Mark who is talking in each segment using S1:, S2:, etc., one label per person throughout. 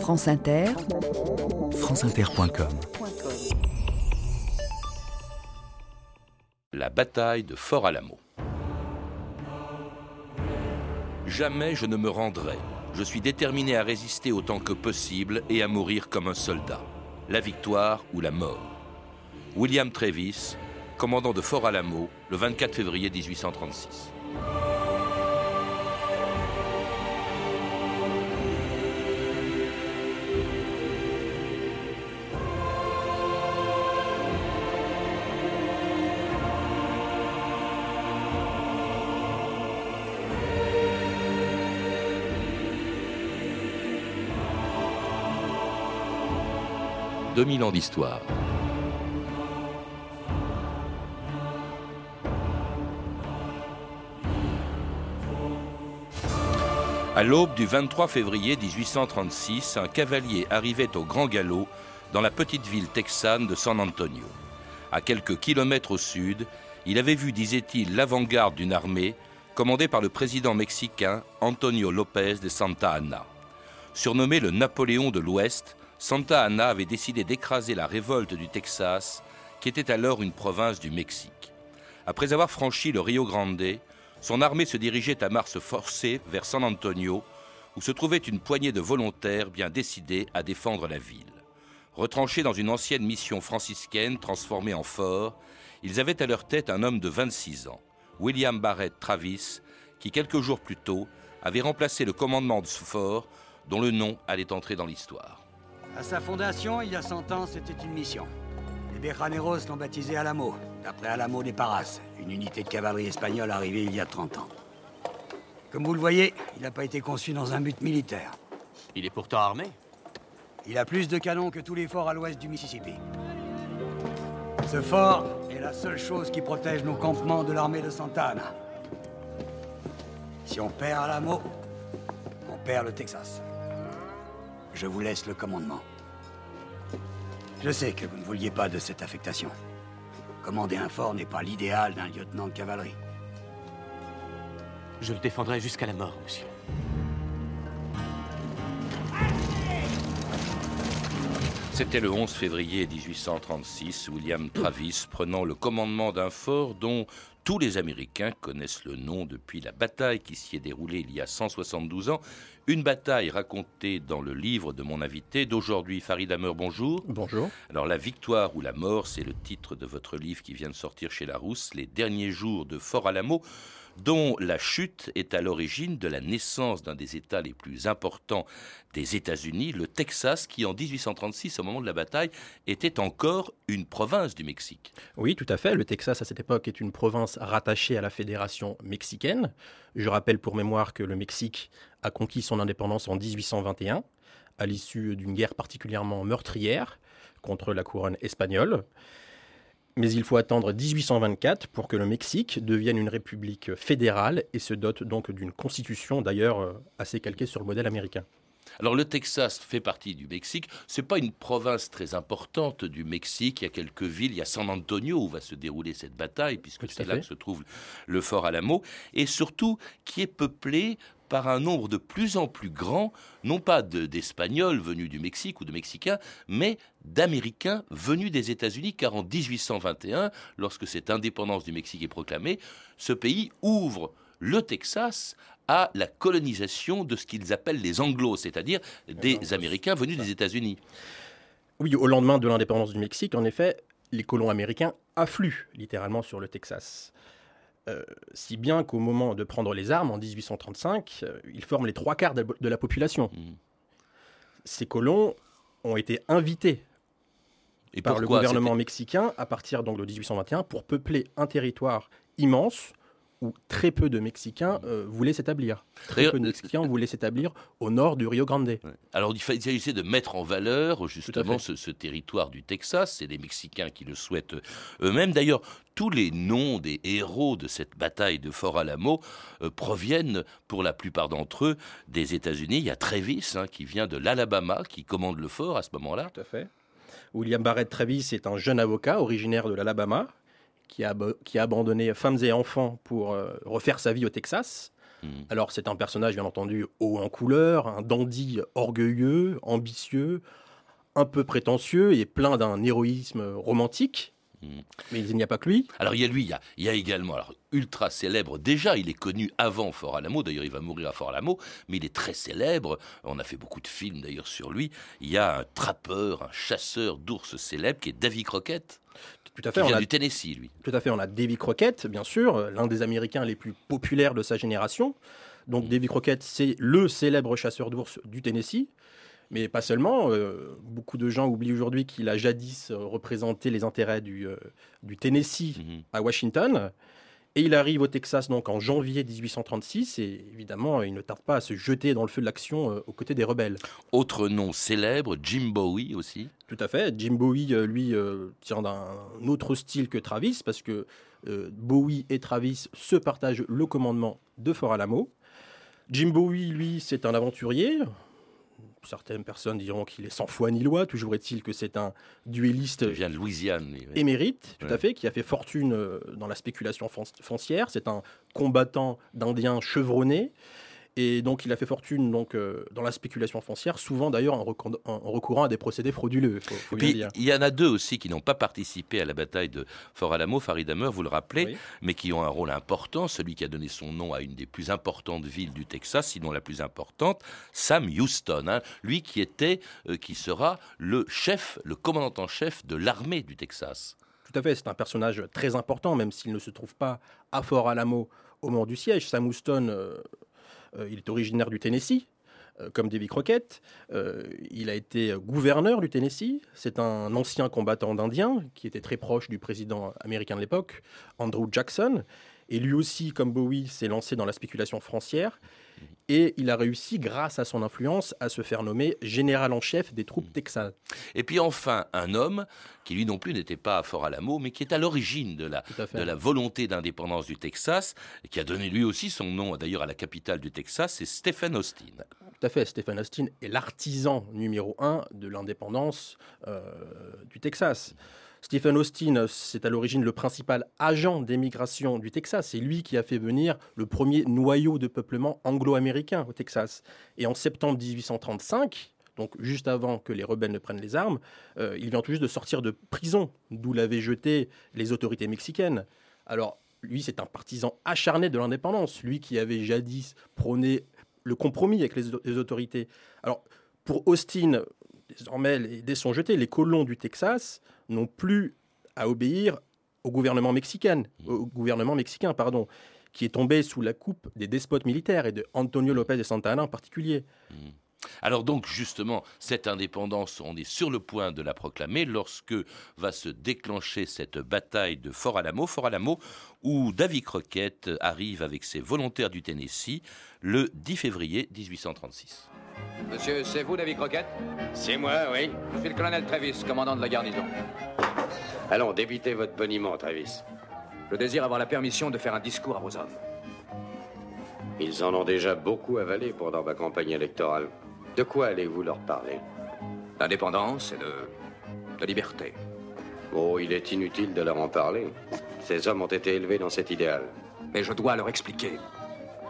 S1: France Inter,
S2: franceinter.com
S3: La bataille de Fort Alamo. Jamais je ne me rendrai. Je suis déterminé à résister autant que possible et à mourir comme un soldat. La victoire ou la mort. William Travis, commandant de Fort Alamo, le 24 février 1836. « 2000 ans d'histoire. À l'aube du 23 février 1836, un cavalier arrivait au grand galop dans la petite ville texane de San Antonio. À quelques kilomètres au sud, il avait vu, disait-il, l'avant-garde d'une armée commandée par le président mexicain Antonio López de Santa Anna. Surnommé le Napoléon de l'Ouest, Santa Anna avait décidé d'écraser la révolte du Texas, qui était alors une province du Mexique. Après avoir franchi le Rio Grande, son armée se dirigeait à marche forcée vers San Antonio, où se trouvait une poignée de volontaires bien décidés à défendre la ville. Retranchés dans une ancienne mission franciscaine transformée en fort, ils avaient à leur tête un homme de 26 ans, William Barrett Travis, qui quelques jours plus tôt avait remplacé le commandement de ce fort, dont le nom allait entrer dans l'histoire.
S4: À sa fondation, il y a 100 ans, c'était une mission. Les Bejaneros l'ont baptisé Alamo, d'après Alamo de Parras, une unité de cavalerie espagnole arrivée il y a 30 ans. Comme vous le voyez, il n'a pas été conçu dans un but militaire.
S5: Il est pourtant armé.
S4: Il a plus de canons que tous les forts à l'ouest du Mississippi. Ce fort est la seule chose qui protège nos campements de l'armée de Santa Anna. Si on perd Alamo, on perd le Texas. Je vous laisse le commandement. Je sais que vous ne vouliez pas de cette affectation. Commander un fort n'est pas l'idéal d'un lieutenant de cavalerie.
S5: Je le défendrai jusqu'à la mort, monsieur.
S3: C'était le 11 février 1836, William Travis prenant le commandement d'un fort dont tous les Américains connaissent le nom depuis la bataille qui s'y est déroulée il y a 172 ans. Une bataille racontée dans le livre de mon invité d'aujourd'hui, Farid Hammer, bonjour.
S6: Bonjour.
S3: Alors, La victoire ou la mort, c'est le titre de votre livre qui vient de sortir chez Larousse, Les derniers jours de Fort Alamo dont la chute est à l'origine de la naissance d'un des États les plus importants des États-Unis, le Texas, qui en 1836, au moment de la bataille, était encore une province du Mexique.
S6: Oui, tout à fait. Le Texas, à cette époque, est une province rattachée à la fédération mexicaine. Je rappelle pour mémoire que le Mexique a conquis son indépendance en 1821, à l'issue d'une guerre particulièrement meurtrière contre la couronne espagnole. Mais il faut attendre 1824 pour que le Mexique devienne une république fédérale et se dote donc d'une constitution d'ailleurs euh, assez calquée sur le modèle américain.
S3: Alors le Texas fait partie du Mexique. C'est pas une province très importante du Mexique. Il y a quelques villes. Il y a San Antonio où va se dérouler cette bataille, puisque c'est là que se trouve le fort Alamo, et surtout qui est peuplé par un nombre de plus en plus grand, non pas d'Espagnols venus du Mexique ou de Mexicains, mais d'Américains venus des États-Unis, car en 1821, lorsque cette indépendance du Mexique est proclamée, ce pays ouvre le Texas à la colonisation de ce qu'ils appellent les Anglos, c'est-à-dire des Américains venus des États-Unis.
S6: Oui, au lendemain de l'indépendance du Mexique, en effet, les colons américains affluent littéralement sur le Texas. Euh, si bien qu'au moment de prendre les armes en 1835, euh, ils forment les trois quarts de, la population. Mmh. Ces colons ont été invités Et par le gouvernement mexicain à partir donc de 1821 pour peupler un territoire immense où très peu de Mexicains euh, voulaient s'établir. Très peu de Mexicains voulaient s'établir au nord du Rio Grande.
S3: Alors il s'agissait de mettre en valeur justement ce, territoire du Texas. C'est les Mexicains qui le souhaitent eux-mêmes. D'ailleurs, tous les noms des héros de cette bataille de Fort Alamo euh, proviennent pour la plupart d'entre eux des États-Unis. Il y a Travis hein, qui vient de l'Alabama, qui commande le fort à ce moment-là.
S6: Tout à fait. William Barrett Travis est un jeune avocat originaire de l'Alabama qui a, qui a abandonné femmes et enfants pour euh, refaire sa vie au Texas.
S3: Mhm.
S6: Alors c'est un personnage bien entendu haut en couleur, un dandy orgueilleux, ambitieux, un peu prétentieux et plein d'un héroïsme romantique.
S3: Mhm.
S6: Mais il n'y a pas que lui.
S3: Alors il y a lui, il y a, il y a également, alors ultra célèbre, déjà il est connu avant Fort Alamo, d'ailleurs il va mourir à Fort Alamo, mais il est très célèbre, on a fait beaucoup de films d'ailleurs sur lui, il y a un trappeur, un chasseur d'ours célèbre qui est Davy Crockett,
S6: Tout à
S3: qui
S6: fait, on
S3: vient
S6: a,
S3: du Tennessee lui.
S6: tout à fait, on a Davy Crockett, bien sûr, euh, l'un des Américains les plus populaires de sa génération. Donc
S3: Mhm.
S6: Davy Crockett, c'est le célèbre chasseur d'ours du Tennessee. Mais pas seulement, euh, beaucoup de gens oublient aujourd'hui qu'il a jadis euh, représenté les intérêts du, euh, du Tennessee
S3: Mhm.
S6: à Washington. Et il arrive au Texas donc en janvier 1836 et évidemment il ne tarde pas à se jeter dans le feu de l'action euh, aux côtés des rebelles.
S3: Autre nom célèbre, Jim Bowie aussi.
S6: Tout à fait. Jim Bowie, euh, lui, euh, tient d'un autre style que Travis parce que euh, Bowie et Travis se partagent le commandement de Fort Alamo. Jim Bowie, lui, c'est un aventurier. Certaines personnes diront qu'il est sans foi ni loi. Toujours est-il que c'est un duelliste
S3: Il vient de Louisiane. lui, oui.
S6: émérite, tout
S3: Ouais.
S6: à fait, qui a fait fortune euh, dans la spéculation fon- foncière. C'est un combattant d'Indiens chevronné. Et donc, il a fait fortune donc, euh, dans la spéculation foncière, souvent d'ailleurs en, recourant à des procédés frauduleux. Faut, faut
S3: puis, il y en a deux aussi qui n'ont pas participé à la bataille de Fort Alamo, Farid Hammer, vous le rappelez,
S6: Oui.
S3: mais qui ont un rôle important, celui qui a donné son nom à une des plus importantes villes du Texas, sinon la plus importante, Sam Houston. hein. lui qui était, euh, qui sera le chef, le commandant en chef de l'armée du Texas.
S6: Tout à fait, c'est un personnage très important, même s'il ne se trouve pas à Fort Alamo au moment du siège. Sam Houston, euh, il est originaire du Tennessee, euh, comme Davy Crockett. Euh, il a été gouverneur du Tennessee. C'est un ancien combattant d'Indiens qui était très proche du président américain de l'époque, Andrew Jackson. Et lui aussi, comme Bowie, s'est lancé dans la spéculation foncière. Et il a réussi, grâce à son influence, à se faire nommer général en chef des troupes texanes.
S3: Et puis enfin, un homme qui lui non plus n'était pas à Fort Alamo, mais qui est à l'origine de la,
S6: à
S3: de la volonté d'indépendance du Texas, et qui a donné lui aussi son nom d'ailleurs à la capitale du Texas, c'est Stephen Austin.
S6: Tout à fait, Stephen Austin est l'artisan numéro un de l'indépendance euh, du Texas. Stephen Austin, c'est à l'origine le principal agent d'émigration du Texas. C'est lui qui a fait venir le premier noyau de peuplement anglo-américain au Texas. Et en septembre 1835, donc juste avant que les rebelles ne prennent les armes, euh, il vient tout juste de sortir de prison, d'où l'avaient jeté les autorités mexicaines. Alors, lui, c'est un partisan acharné de l'indépendance, lui qui avait jadis prôné le compromis avec les, autorités. Alors, pour Austin, désormais, les dés sont jetés. Les colons du Texas n'ont plus à obéir au gouvernement mexicain, au gouvernement mexicain, pardon, qui est tombé sous la coupe des despotes militaires et de Antonio Lopez de Santa Anna en particulier.
S3: Alors donc justement, cette indépendance, on est sur le point de la proclamer lorsque va se déclencher cette bataille de Fort Alamo, Fort Alamo, où Davy Crockett arrive avec ses volontaires du Tennessee le 10 février 1836.
S1: Monsieur, c'est vous, David Croquette?
S7: C'est moi, oui.
S1: Je suis le colonel Travis, commandant de la garnison.
S7: Allons, débitez votre boniment, Travis.
S1: Je désire avoir la permission de faire un discours à vos hommes.
S7: Ils en ont déjà beaucoup avalé pendant ma campagne électorale. De quoi allez-vous leur parler
S1: D'indépendance et de... de liberté.
S7: Oh, il est inutile de leur en parler. Ces hommes ont été élevés dans cet idéal.
S1: Mais je dois leur expliquer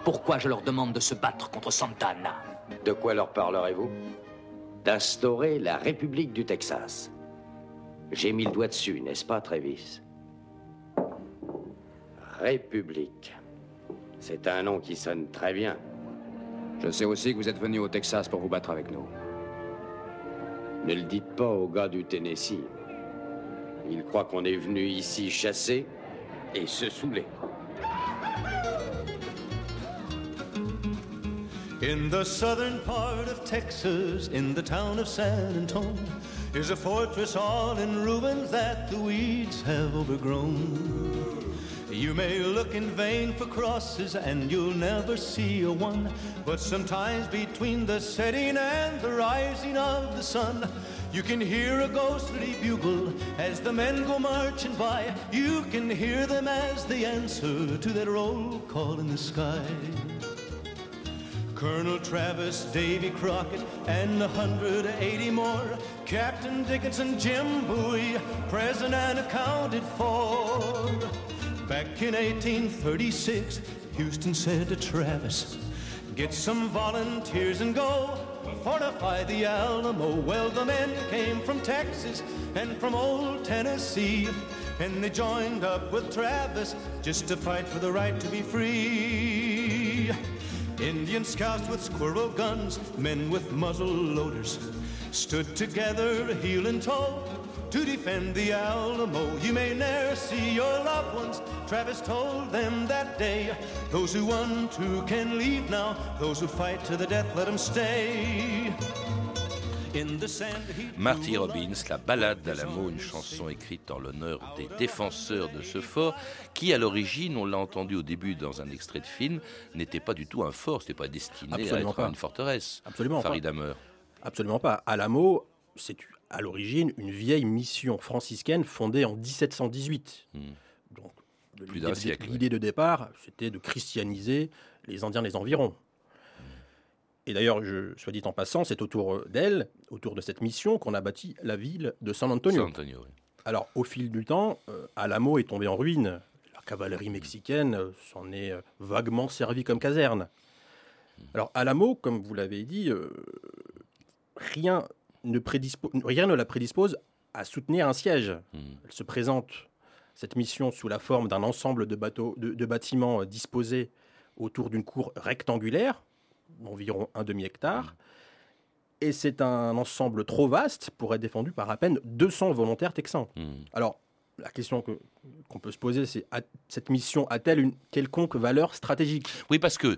S1: pourquoi je leur demande de se battre contre Santana.
S7: De quoi leur parlerez-vous D'instaurer la République du Texas. J'ai mis le doigt dessus, n'est-ce pas, Travis République. C'est un nom qui sonne très bien.
S1: Je sais aussi que vous êtes venu au Texas pour vous battre avec nous.
S7: Ne le dites pas aux gars du Tennessee. Ils croient qu'on est venu ici chasser et se saouler.
S8: In the southern part of Texas, in the town of San Antonio, is a fortress all in ruins that the weeds have overgrown. You may look in vain for crosses and you'll never see a one. But sometimes between the setting and the rising of the sun, you can hear a ghostly bugle as the men go marching by. You can hear them as they answer to that roll call in the sky. Colonel Travis, Davy Crockett, and a hundred eighty more. Captain Dickinson, Jim Bowie, present and accounted for. Back in 1836, Houston said to Travis, Get some volunteers and go fortify the Alamo. Well, the men came from Texas and from old Tennessee, and they joined up with Travis just to fight for the right to be free. Indian scouts with squirrel guns, men with muzzle loaders, stood together heel and toe to defend the Alamo. You may ne'er see your loved ones, Travis told them that day. Those who want to can leave now, those who fight to the death, let them stay. In the sand, he
S3: Marty Robbins, La balade d'Alamo, une chanson écrite en l'honneur des défenseurs de ce fort, qui à l'origine, on l'a entendu au début dans un extrait de film, n'était pas du tout un fort, c'était pas destiné à
S6: Absolument
S3: être
S6: pas.
S3: une forteresse.
S6: Absolument pas.
S3: Farid Hammer.
S6: Absolument pas. Alamo, c'est à l'origine une vieille mission franciscaine fondée en 1718.
S3: Hmm.
S6: Donc, l'idée-
S3: siècle,
S6: L'idée de départ, c'était de christianiser les Indiens des environs. Et d'ailleurs, je, soit dit en passant, c'est autour d'elle, autour de cette mission, qu'on a bâti la ville de San Antonio.
S3: San Antonio, oui.
S6: Alors, au fil du temps, euh, Alamo est tombé en ruine. La cavalerie mexicaine euh, s'en est euh, vaguement servi comme caserne. Alors, Alamo, comme vous l'avez dit, rien, ne rien ne la prédispose à soutenir un siège.
S3: Hmm.
S6: Elle se présente, cette mission, sous la forme d'un ensemble de, bateaux, de, de bâtiments euh, disposés autour d'une cour rectangulaire, d'environ un demi-hectare. Et c'est un ensemble trop vaste pour être défendu par à peine 200 volontaires texans.
S3: Hmm.
S6: Alors, la question que- qu'on peut se poser, c'est cette mission a-t-elle une quelconque valeur stratégique?
S3: Oui, parce que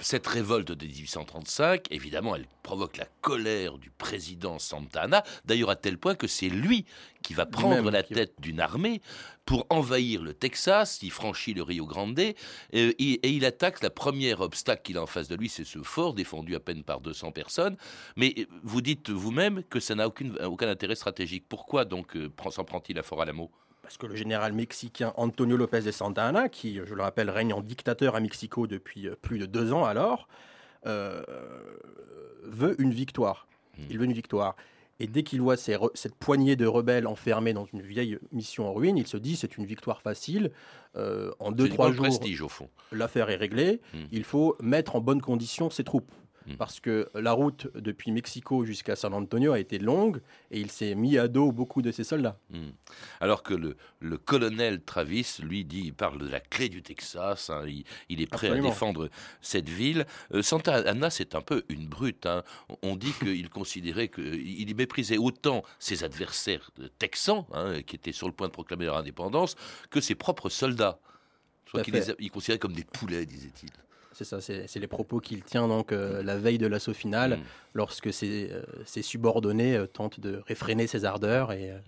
S3: cette révolte de 1835, évidemment, elle provoque la colère du président Santa Anna, d'ailleurs à tel point que c'est lui qui va prendre la tête d'une armée pour envahir le Texas, il franchit le Rio Grande, et, et il attaque la première obstacle qu'il a en face de lui, c'est ce fort défendu à peine par 200 personnes. Mais euh, vous dites vous-même que ça n'a aucun intérêt stratégique. Pourquoi donc euh, s'en prend-il à Fort Alamo?
S6: Parce que le général mexicain Antonio López de Santa Anna, qui, je le rappelle, règne en dictateur à Mexico depuis euh, plus de deux ans alors, euh, veut une victoire.
S3: Hmm.
S6: Il veut une victoire. Et dès qu'il voit ces cette poignée de rebelles enfermés dans une vieille mission en ruine, il se dit c'est une victoire facile. Euh, en deux trois jours, l'affaire est réglée.
S3: Hmm.
S6: Il faut mettre en bonne condition ses troupes.
S3: Hmm.
S6: Parce que la route depuis Mexico jusqu'à San Antonio a été longue et il s'est mis à dos beaucoup de ses soldats.
S3: Hmm. Alors que le, le colonel Travis, lui, dit, il parle de la clé du Texas, hein, il, il est prêt
S6: Absolument.
S3: à défendre cette ville. Euh, Santa Anna, c'est un peu une brute. hein. On dit qu'il considérait qu'il méprisait autant ses adversaires texans, hein, qui étaient sur le point de proclamer leur indépendance, que ses propres soldats. Je crois qu'il les, a- il considérait comme des poulets, disait-il.
S6: C'est ça, c'est les propos qu'il tient donc euh, la veille de l'assaut final,
S3: Hmm.
S6: lorsque ses, euh, ses subordonnés euh, tentent de réfréner ses ardeurs. Et, euh,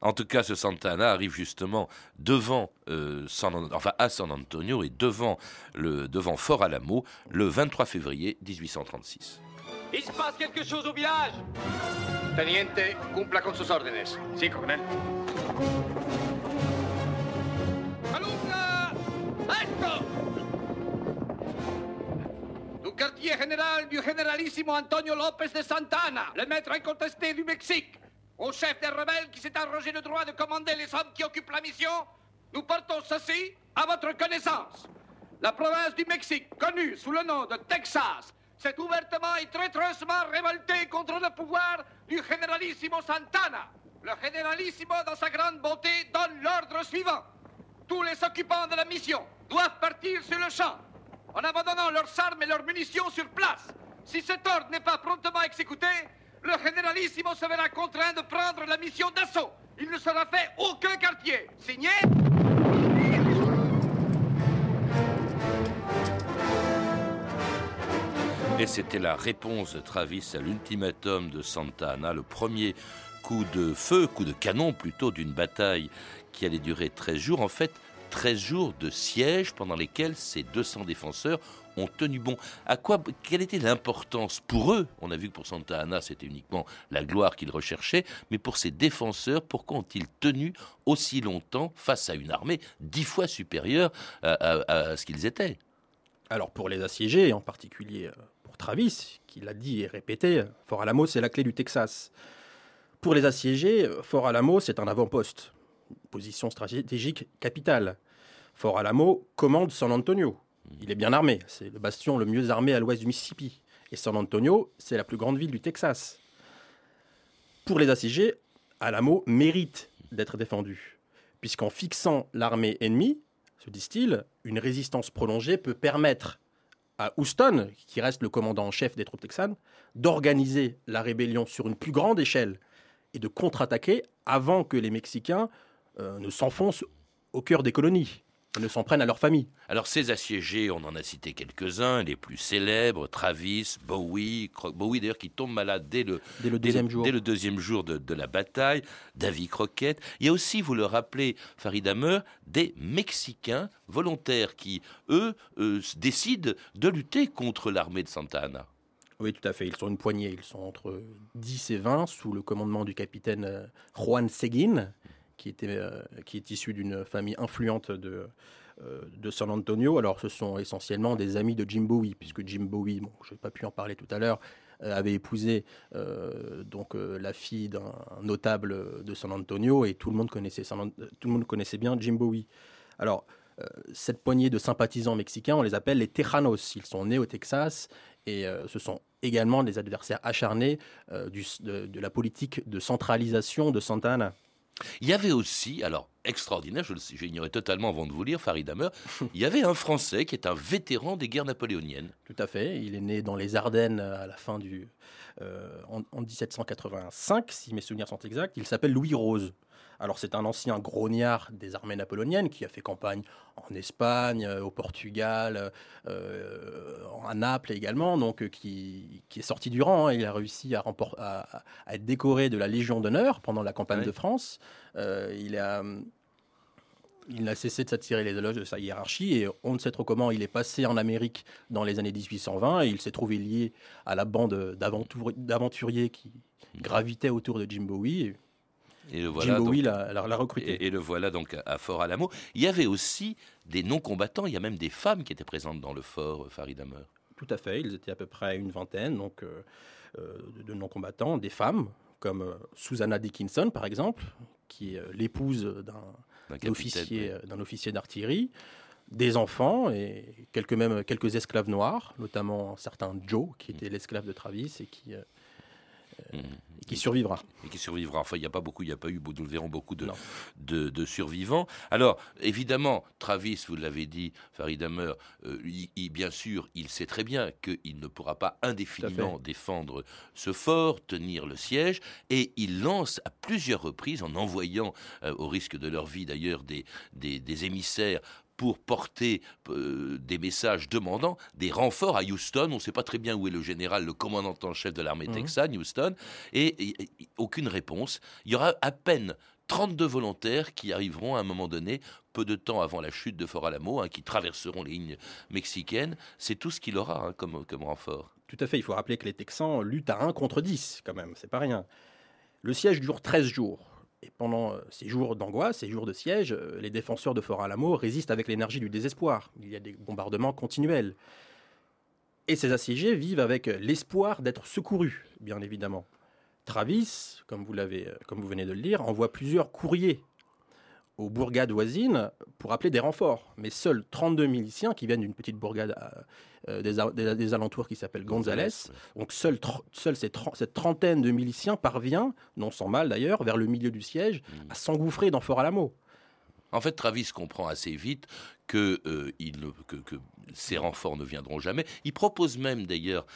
S3: En tout cas, ce Santana arrive justement devant, euh, San enfin à San Antonio et devant, le, devant Fort Alamo le 23 février 1836.
S9: Il se passe quelque chose au village Teniente, cumpla con sus órdenes. Sí, coronel. Quartier général du généralissimo Antonio López de Santana, le maître incontesté du Mexique, au chef des rebelles qui s'est arrogé le droit de commander les hommes qui occupent la mission, nous portons ceci à votre connaissance. La province du Mexique, connue sous le nom de Texas, s'est ouvertement et traîtreusement révoltée contre le pouvoir du généralissimo Santana. Le généralissimo, dans sa grande bonté, donne l'ordre suivant. Tous les occupants de la mission doivent partir sur le champ, en abandonnant leurs armes et leurs munitions sur place. Si cet ordre n'est pas promptement exécuté, le généralissimo se verra contraint de prendre la mission d'assaut. Il ne sera fait aucun quartier. Signé
S3: Et c'était la réponse de Travis à l'ultimatum de Santa le premier coup de feu, coup de canon plutôt, d'une bataille qui allait durer 13 jours. En fait, 13 jours de siège pendant lesquels ces 200 défenseurs ont tenu bon. À quoi, quelle était l'importance pour eux? On a vu que pour Santa Anna, c'était uniquement la gloire qu'ils recherchaient, mais pour ces défenseurs, pourquoi ont-ils tenu aussi longtemps face à une armée dix fois supérieure à, à- ce qu'ils étaient?
S6: Alors pour les assiégés, en particulier euh, pour Travis, qui l'a dit et répété, Fort Alamo c'est la clé du Texas. Pour les assiégés, euh, Fort Alamo c'est un avant-poste, position stratégique capitale. Fort Alamo commande San Antonio. Il est bien armé, c'est le bastion le mieux armé à l'ouest du Mississippi. Et San Antonio, c'est la plus grande ville du Texas. Pour les assiégés, Alamo mérite d'être défendu, puisqu'en fixant l'armée ennemie, se disent-ils, une résistance prolongée peut permettre à Houston, qui reste le commandant en chef des troupes texanes, d'organiser la rébellion sur une plus grande échelle et de contre-attaquer avant que les Mexicains euh, ne s'enfoncent au cœur des colonies ne s'en prennent à leur famille.
S3: Alors ces assiégés, on en a cité quelques-uns, les plus célèbres, Travis, Bowie, Bowie d'ailleurs qui tombe malade dès le,
S6: dès le deuxième jour,
S3: dès le deuxième jour de, la bataille, Davy Crockett. Il y a aussi, vous le rappelez, Farid Hammer, des Mexicains volontaires qui, eux, euh, décident de lutter contre l'armée de Santa Anna.
S6: Oui, tout à fait. Ils sont une poignée. Ils sont entre 10 et 20 sous le commandement du capitaine euh, Juan Seguin, qui, était, euh, qui est issu d'une famille influente de, euh, de San Antonio. Alors, ce sont essentiellement des amis de Jim Bowie, puisque Jim Bowie, bon, je n'ai pas pu en parler tout à l'heure, avait épousé donc la fille d'un notable de San Antonio et tout le monde connaissait, tout le monde connaissait bien Jim Bowie. Alors, cette poignée de sympathisants mexicains, on les appelle les Tejanos. Ils sont nés au Texas et euh, ce sont également des adversaires acharnés euh, de, la politique de centralisation de Santa Anna.
S3: Il y avait aussi, alors extraordinaire, je j'ignorais totalement avant de vous lire, Farid Hammer, il y avait un Français qui est un vétéran des guerres napoléoniennes.
S6: Tout à fait, il est né dans les Ardennes à la fin du... Euh, en 1785, si mes souvenirs sont exacts, il s'appelle Louis Rose. Alors c'est un ancien grognard des armées napoléoniennes qui a fait campagne en Espagne, euh, au Portugal, euh, à Naples également, donc euh, qui, est sorti du rang. Hein. Il a réussi à, être décoré de la Légion d'honneur pendant la campagne de France. il a il n'a cessé de s'attirer les éloges de sa hiérarchie et on ne sait trop comment il est passé en Amérique dans les années 1820 et il s'est trouvé lié à la bande d'aventuriers qui gravitaient autour de Jim Bowie. Et le voilà Jim l'a recruté.
S3: Et, le voilà donc à Fort Alamo. Il y avait aussi des non-combattants, il y a même des femmes qui étaient présentes dans le fort, euh, Farid Hammer.
S6: Tout à fait, ils étaient à peu près une vingtaine donc, euh, euh, de non-combattants, des femmes, comme Susanna Dickinson par exemple, qui est l'épouse d'un officier, d'un officier d'artillerie des enfants et quelques même quelques esclaves noirs, notamment un certain Joe qui était l'esclave de Travis et qui Mmh. Et qui survivra.
S3: Et qui survivra. Enfin, il n'y a pas beaucoup, il n'y a pas eu, nous le verrons, beaucoup de, de, survivants. Alors, évidemment, Travis, vous l'avez dit, Farid Hammer, euh, bien sûr, il sait très bien qu'il ne pourra pas indéfiniment défendre ce fort, tenir le siège, et il lance à plusieurs reprises, en envoyant, euh, au risque de leur vie d'ailleurs, des, des, des émissaires pour porter euh, des messages demandant des renforts à Houston. On ne sait pas très bien où est le général, le commandant en chef de l'armée mhm. texane, Houston, et, aucune réponse. Il y aura à peine 32 volontaires qui arriveront à un moment donné, peu de temps avant la chute de Fort Alamo, hein, qui traverseront les lignes mexicaines. C'est tout ce qu'il aura hein, comme, comme renfort.
S6: Tout à fait. Il faut rappeler que les Texans luttent à 1 contre 10, quand même. C'est pas rien. Le siège dure 13 jours. Pendant euh, ces jours d'angoisse, ces jours de siège, euh, les défenseurs de Fort Alamo résistent avec l'énergie du désespoir. Il y a des bombardements continuels. Et ces assiégés vivent avec l'espoir d'être secourus, bien évidemment. Travis, comme vous, euh, comme vous venez de le lire, envoie plusieurs courriers aux bourgades voisines pour appeler des renforts. Mais seuls 32 miliciens qui viennent d'une petite bourgade euh, des, alentours qui s'appelle Gonzales, donc seule seul cette trentaine de miliciens parvient, non sans mal d'ailleurs, vers le milieu du siège, mm. à s'engouffrer dans Fort Alamo.
S3: En fait, Travis comprend assez vite que, euh, il, que, que, ces renforts ne viendront jamais. Il propose même d'ailleurs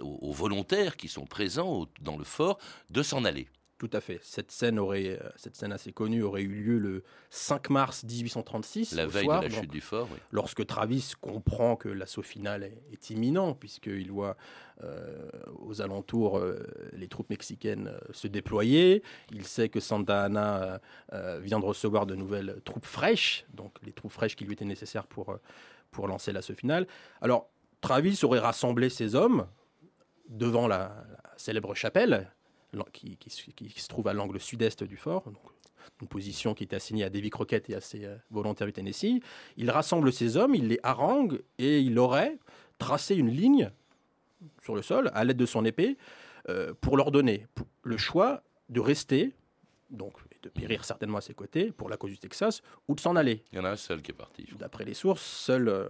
S3: aux volontaires qui sont présents dans le fort de s'en aller.
S6: Tout à fait. Cette scène, aurait, euh, cette scène assez connue aurait eu lieu le 5 mars 1836.
S3: La veille de la chute du fort.
S6: Lorsque Travis comprend que l'assaut final est, imminent, puisqu'il voit euh, aux alentours euh, les troupes mexicaines se déployer. Il sait que Santa Anna vient de recevoir de nouvelles troupes fraîches, donc les troupes fraîches qui lui étaient nécessaires pour, pour lancer l'assaut final. Alors, Travis aurait rassemblé ses hommes devant la célèbre chapelle qui, se trouve à l'angle sud-est du fort, une position qui était assignée à Davy Crockett et à ses euh, volontaires du Tennessee. Il rassemble ses hommes, il les harangue et il aurait tracé une ligne sur le sol à l'aide de son épée euh, pour leur donner le choix de rester, donc de périr certainement à ses côtés pour la cause du Texas ou de s'en aller.
S3: Il y en a un seul qui est parti.
S6: D'après les sources, seul euh,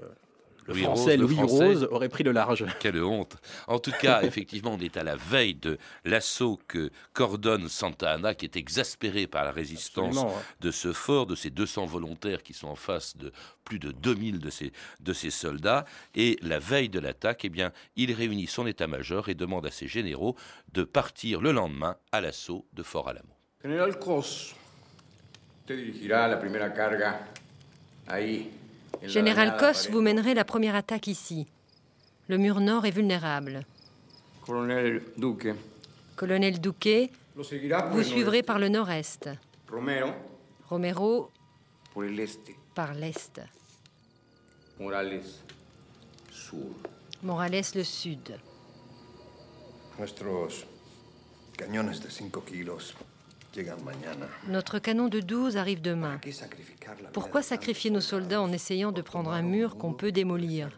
S6: le
S3: Louis
S6: français
S3: Rose, le
S6: Louis
S3: Français.
S6: Rose aurait pris le large.
S3: Quelle honte. En tout cas, effectivement, on est à la veille de l'assaut que coordonne Santa Anna, qui est exaspéré par la résistance
S6: Absolument, hein.
S3: de ce fort, de ces 200 volontaires qui sont en face de plus de 2000 de ces, de ces soldats. Et la veille de l'attaque, eh bien, il réunit son état-major et demande à ses généraux de partir le lendemain à l'assaut de Fort Alamo.
S10: General Cos, usted dirigirá la primera carga ahí.
S11: Général
S10: pared.
S11: vous mènerez la première attaque ici. Le mur nord est vulnérable.
S10: Coronel Duque,
S11: Colonel
S10: por
S11: vous suivrez par le nord-est.
S10: Romero
S11: Romero
S10: por el este.
S11: par l'est.
S10: Morales sur.
S11: Morales le sud.
S12: Nuestros cañones de 5 kilos.
S11: Notre canon de 12 arrive demain.
S12: ¿Qué sacrificar la vida
S11: Pourquoi sacrifier nos soldats en essayant de prendre un mur qu'on peut démolir?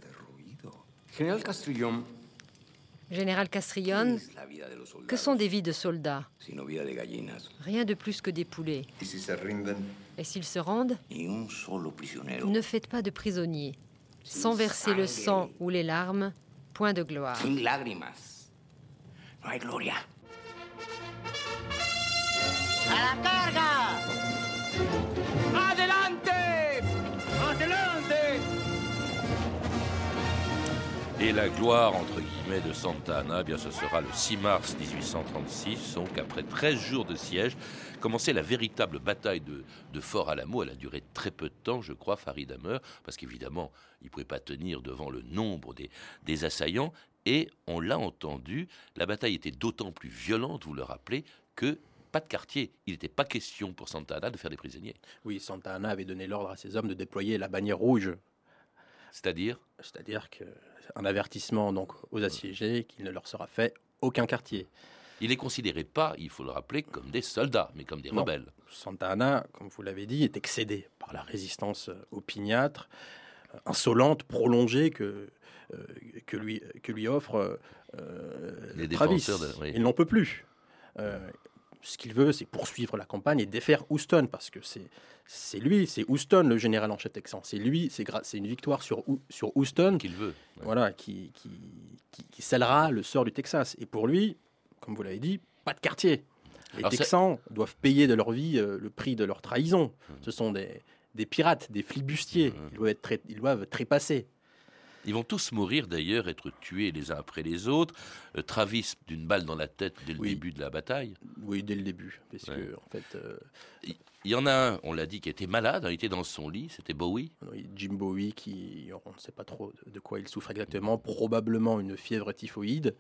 S11: Général Castrillon, que sont des vies de soldats? Rien de plus que des poulets. Et s'ils se rendent,
S4: Ni un solo prisionero.
S11: ne faites pas de prisonniers. Sans verser le sang ou les larmes, point de gloire.
S9: ¡A la carga! ¡Adelante! ¡Adelante!
S3: Et la gloire, entre guillemets, de Santa Anna, eh bien, ce sera le 6 mars 1836, donc après 13 jours de siège, commençait la véritable bataille de, de Fort Alamo? Elle a duré très peu de temps, je crois, Farid Hammer, parce qu'évidemment, il ne pouvait pas tenir devant le nombre des, des assaillants. Et on l'a entendu, la bataille était d'autant plus violente, vous le rappelez, que pas de quartier. Il n'était pas question pour Santa Anna de faire des prisonniers.
S6: Oui, Santa Anna avait donné l'ordre à ses hommes de déployer la bannière rouge,
S3: C'est-à-dire?
S6: C'est-à-dire que un avertissement donc aux assiégés qu'il ne leur sera fait aucun quartier.
S3: Il est considéré pas, il faut le rappeler, comme des soldats, mais comme des
S6: Non.
S3: rebelles.
S6: Santa Anna, comme vous l'avez dit, est excédé par la résistance euh, opiniâtre, euh, insolente, prolongée que, euh, que, lui, que lui offre euh,
S3: Les
S6: Travis.
S3: de- oui.
S6: Il n'en peut plus. Euh, ce qu'il veut, c'est poursuivre la campagne et défaire Houston, parce que c'est lui, c'est Houston le général en chef texan. C'est lui, c'est une victoire sur, Hou- sur Houston
S3: Qu'il veut.
S6: voilà, qui, qui, qui, qui scellera le sort du Texas. Et pour lui, comme vous l'avez dit, pas de quartier. Les
S3: Alors,
S6: Texans doivent payer de leur vie euh, le prix de leur trahison.
S3: Mmh.
S6: Ce sont des, des pirates, des flibustiers. Ils doivent, être ils doivent trépasser.
S3: Ils vont tous mourir d'ailleurs, être tués les uns après les autres. Euh, Travis d'une balle dans la tête dès le
S6: Oui.
S3: début de la bataille.
S6: Oui, dès le début. Parce
S3: Ouais.
S6: que, en fait, euh,
S3: Il il y en a un, on l'a dit, qui était malade, hein, il était dans son lit, c'était Bowie.
S6: oui, Jim Bowie, qui, on ne sait pas trop de- quoi il souffre exactement, probablement une fièvre typhoïde.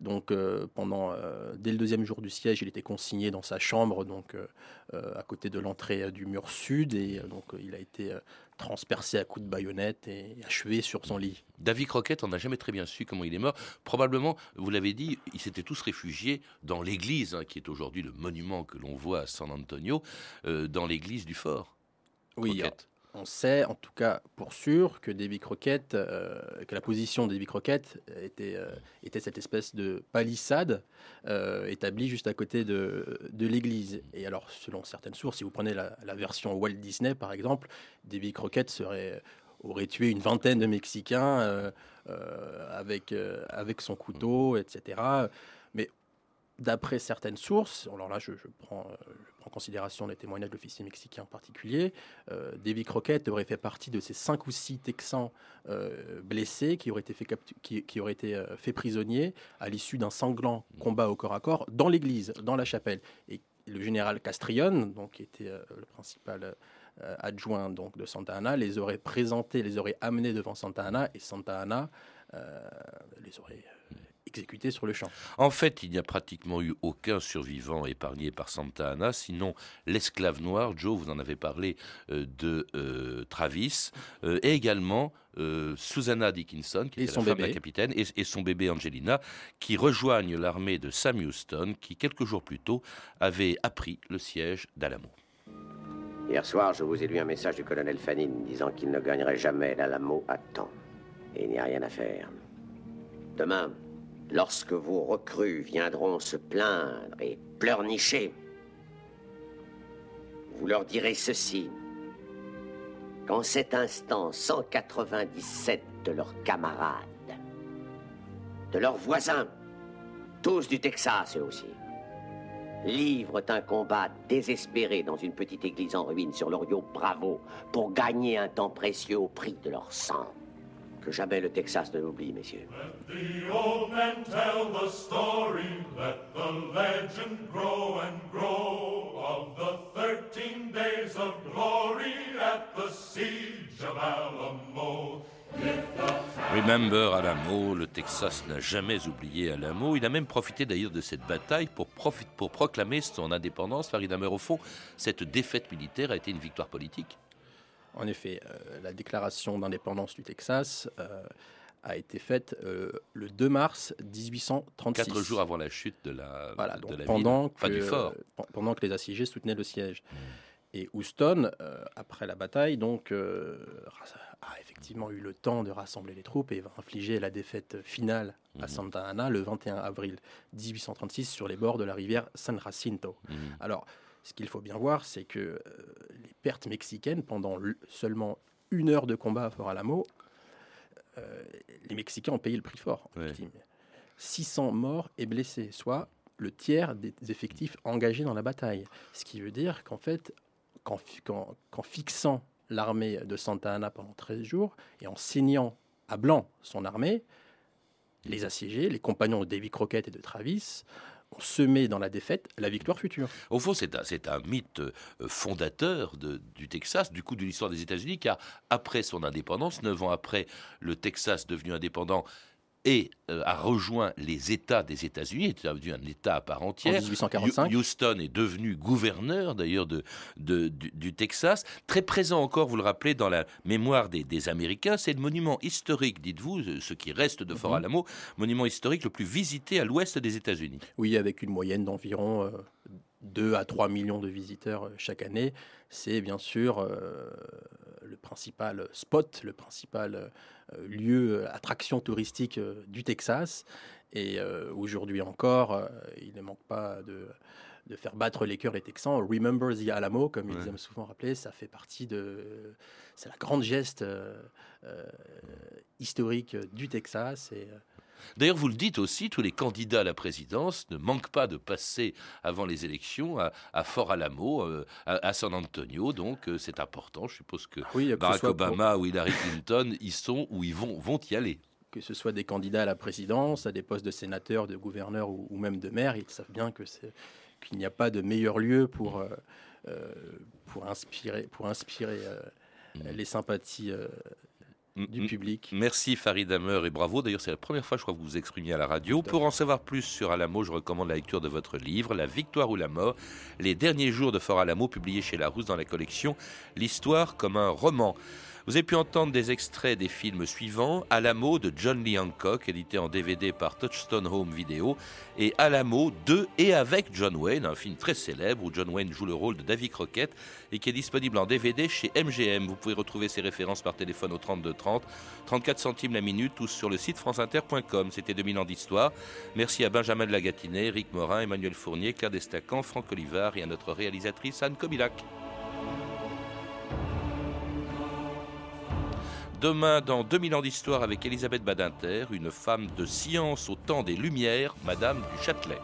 S6: Donc, euh, pendant, euh, dès le deuxième jour du siège, il était consigné dans sa chambre, donc euh, à côté de l'entrée du mur sud, et donc il a été transpercé à coups de baïonnette et achevé sur son lit.
S3: David Crockett, on n'a jamais très bien su comment il est mort. Probablement, vous l'avez dit, ils s'étaient tous réfugiés dans l'église, hein, qui est aujourd'hui le monument que l'on voit à San Antonio, euh, dans l'église du fort.
S6: Oui, on sait en tout cas pour sûr que Davy Crockett, euh, que la position de Davy Crockett était, euh, était cette espèce de palissade euh, établie juste à côté de, de l'église. Et alors, selon certaines sources, si vous prenez la, la version Walt Disney par exemple, Davy Crockett serait aurait tué une vingtaine de Mexicains euh, euh, avec, euh, avec son couteau, etc. Mais d'après certaines sources, alors là je prends en considération les témoignages d'officiers mexicains en particulier, euh, Davy Crockett aurait fait partie de ces cinq ou six Texans euh, blessés qui auraient été fait, qui, qui auraient été euh, faits prisonniers à l'issue d'un sanglant combat au corps à corps dans l'église, dans la chapelle. Et le général Castrillon, donc, qui était euh, le principal adjoint donc, de Santa Anna, les aurait présentés, les aurait amenés devant Santa Anna, et Santa Anna les aurait exécutés sur le champ.
S3: En fait, il n'y a pratiquement eu aucun survivant épargné par Santa Anna, sinon l'esclave noir, Joe, vous en avez parlé, euh, de euh, Travis, euh, et également euh, Susanna Dickinson, qui
S6: son
S3: la femme
S6: bébé.
S3: d'un capitaine, et, et son bébé Angelina, qui rejoignent l'armée de Sam Houston, qui quelques jours plus tôt avait appris le siège d'Alamo.
S7: Hier soir, je vous ai lu un message du colonel Fannin disant qu'il ne gagnerait jamais l'Alamo à temps. Et il n'y a rien à faire. Demain, lorsque vos recrues viendront se plaindre et pleurnicher, vous leur direz ceci. Qu'en cet instant, 197 de leurs camarades, de leurs voisins, tous du Texas eux aussi, livrent un combat désespéré dans une petite église en ruine sur le Rio Bravo pour gagner un temps précieux au prix de leur sang. Que jamais le Texas ne l'oublie, messieurs.
S13: The old men tell the story, let the legend grow and grow of the 13 days of glory at the siege of Alamo.
S3: Remember Alamo, le Texas n'a jamais oublié Alamo. Il a même profité d'ailleurs de cette bataille pour, proclamer son indépendance. Farid Amer, au fond, cette défaite militaire a été une victoire politique.
S6: En effet, euh, la déclaration d'indépendance du Texas euh, a été faite euh, le 2 mars 1836.
S3: Quatre jours avant la chute de la,
S6: Voilà,
S3: de
S6: donc
S3: la
S6: pendant,
S3: ville, enfin,
S6: que,
S3: du fort.
S6: pen- pendant que les assiégés soutenaient le siège. Et Houston, après la bataille, donc, a effectivement eu le temps de rassembler les troupes et va infliger la défaite finale à Santa Ana le 21 avril 1836 sur les bords de la rivière San Jacinto. Alors, ce qu'il faut bien voir, c'est que euh, pertes mexicaines pendant seulement une heure de combat à Fort Alamo, euh, les Mexicains ont payé le prix fort. en victimes. 600 morts et blessés, soit le tiers des effectifs engagés dans la bataille. Ce qui veut dire qu'en fait, qu'en fi- qu'en- qu'en fixant l'armée de Santa Anna pendant 13 jours et en saignant à blanc son armée, les assiégés, les compagnons de Davy Crockett et de Travis, semé dans la défaite la victoire future.
S3: Au fond, c'est un, mythe euh, fondateur du Texas, du coup de l'histoire des États-Unis, car après son indépendance, neuf ans après, le Texas devenu indépendant et euh, a rejoint les États des États-Unis, est devenu un État à part entière.
S6: En 1845.
S3: Hu- Houston est devenu gouverneur d'ailleurs de, de- du, du Texas, très présent encore, vous le rappelez, dans la mémoire des, des Américains. C'est le monument historique, dites-vous, ce qui reste de Fort
S6: Mhm.
S3: Alamo, monument historique le plus visité à l'ouest des États-Unis.
S6: Oui, avec une moyenne d'environ euh, 2 à 3 millions de visiteurs euh, chaque année. C'est bien sûr euh, principal spot, le principal euh, lieu, euh, attraction touristique euh, du Texas. Et euh, aujourd'hui encore, euh, il ne manque pas de, de faire battre les cœurs les Texans. Remember the Alamo, comme ils aiment souvent rappeler, ça fait partie de... C'est la grande geste euh, euh, historique du Texas. Et, euh,
S3: D'ailleurs, vous le dites aussi, tous les candidats à la présidence ne manquent pas de passer avant les élections à, à Fort Alamo, euh, à, à San Antonio. Donc, euh, c'est important. Je suppose que
S6: oui, que ce
S3: Barack
S6: pour-
S3: Obama ou Hillary Clinton y sont ou ils vont, vont y aller.
S6: que ce soit des candidats à la présidence, à des postes de sénateurs, de gouverneurs ou, ou même de maires, ils savent bien que c'est qu'il n'y a pas de meilleur lieu pour euh, euh, pour inspirer pour inspirer euh, les sympathies euh, du public.
S3: Merci Farid Hammer et bravo. D'ailleurs, c'est la première fois, je crois, que vous vous exprimez à la radio. Pour en savoir plus sur Alamo, je recommande la lecture de votre livre, La victoire ou la mort, les derniers jours de Fort Alamo, publié chez Larousse dans la collection L'histoire comme un roman. Vous avez pu entendre des extraits des films suivants Alamo de John Lee Hancock, édité en DVD par Touchstone Home Video, et Alamo de et avec John Wayne, un film très célèbre où John Wayne joue le rôle de David Crockett et qui est disponible en DVD chez MGM. Vous pouvez retrouver ces références par téléphone au 32 30, 34 centimes la minute ou sur le site franceinter.com. C'était 2000 ans d'histoire. Merci à Benjamin de Lagatinet, Eric Morin, Emmanuel Fournier, Claire Destacan, Franck Olivard et à notre réalisatrice Anne Kobilac. Demain, dans 2000 ans d'histoire avec Elisabeth Badinter, une femme de science au temps des Lumières, Madame du Châtelet.